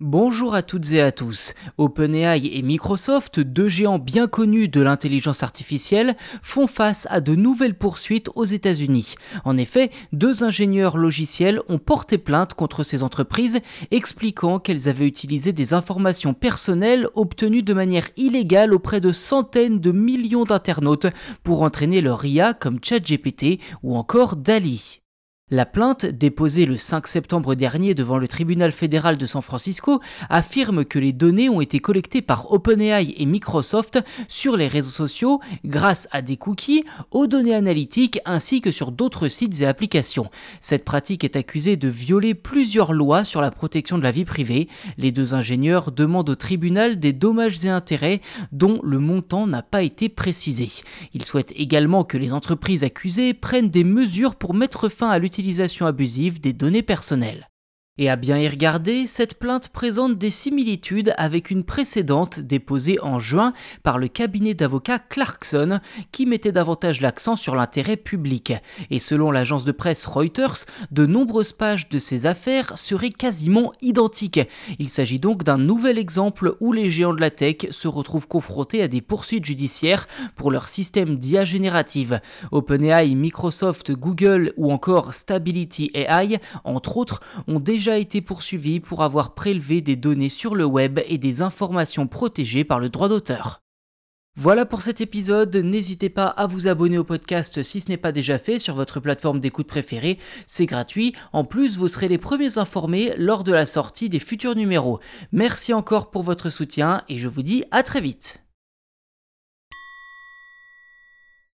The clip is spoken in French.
Bonjour à toutes et à tous. OpenAI et Microsoft, deux géants bien connus de l'intelligence artificielle, font face à de nouvelles poursuites aux États-Unis. En effet, deux ingénieurs logiciels ont porté plainte contre ces entreprises, expliquant qu'elles avaient utilisé des informations personnelles obtenues de manière illégale auprès de centaines de millions d'internautes pour entraîner leur IA comme ChatGPT ou encore DALI. La plainte, déposée le 5 septembre dernier devant le tribunal fédéral de San Francisco, affirme que les données ont été collectées par OpenAI et Microsoft sur les réseaux sociaux grâce à des cookies, aux données analytiques ainsi que sur d'autres sites et applications. Cette pratique est accusée de violer plusieurs lois sur la protection de la vie privée. Les deux ingénieurs demandent au tribunal des dommages et intérêts dont le montant n'a pas été précisé. Ils souhaitent également que les entreprises accusées prennent des mesures pour mettre fin à l'utilisation utilisation abusive des données personnelles. Et à bien y regarder, cette plainte présente des similitudes avec une précédente déposée en juin par le cabinet d'avocats Clarkson qui mettait davantage l'accent sur l'intérêt public. Et selon l'agence de presse Reuters, de nombreuses pages de ces affaires seraient quasiment identiques. Il s'agit donc d'un nouvel exemple où les géants de la tech se retrouvent confrontés à des poursuites judiciaires pour leur système d'IA générative. OpenAI, Microsoft, Google ou encore Stability AI, entre autres, ont été poursuivi pour avoir prélevé des données sur le web et des informations protégées par le droit d'auteur. Voilà pour cet épisode, n'hésitez pas à vous abonner au podcast si ce n'est pas déjà fait sur votre plateforme d'écoute préférée, c'est gratuit, en plus vous serez les premiers informés lors de la sortie des futurs numéros. Merci encore pour votre soutien et je vous dis à très vite.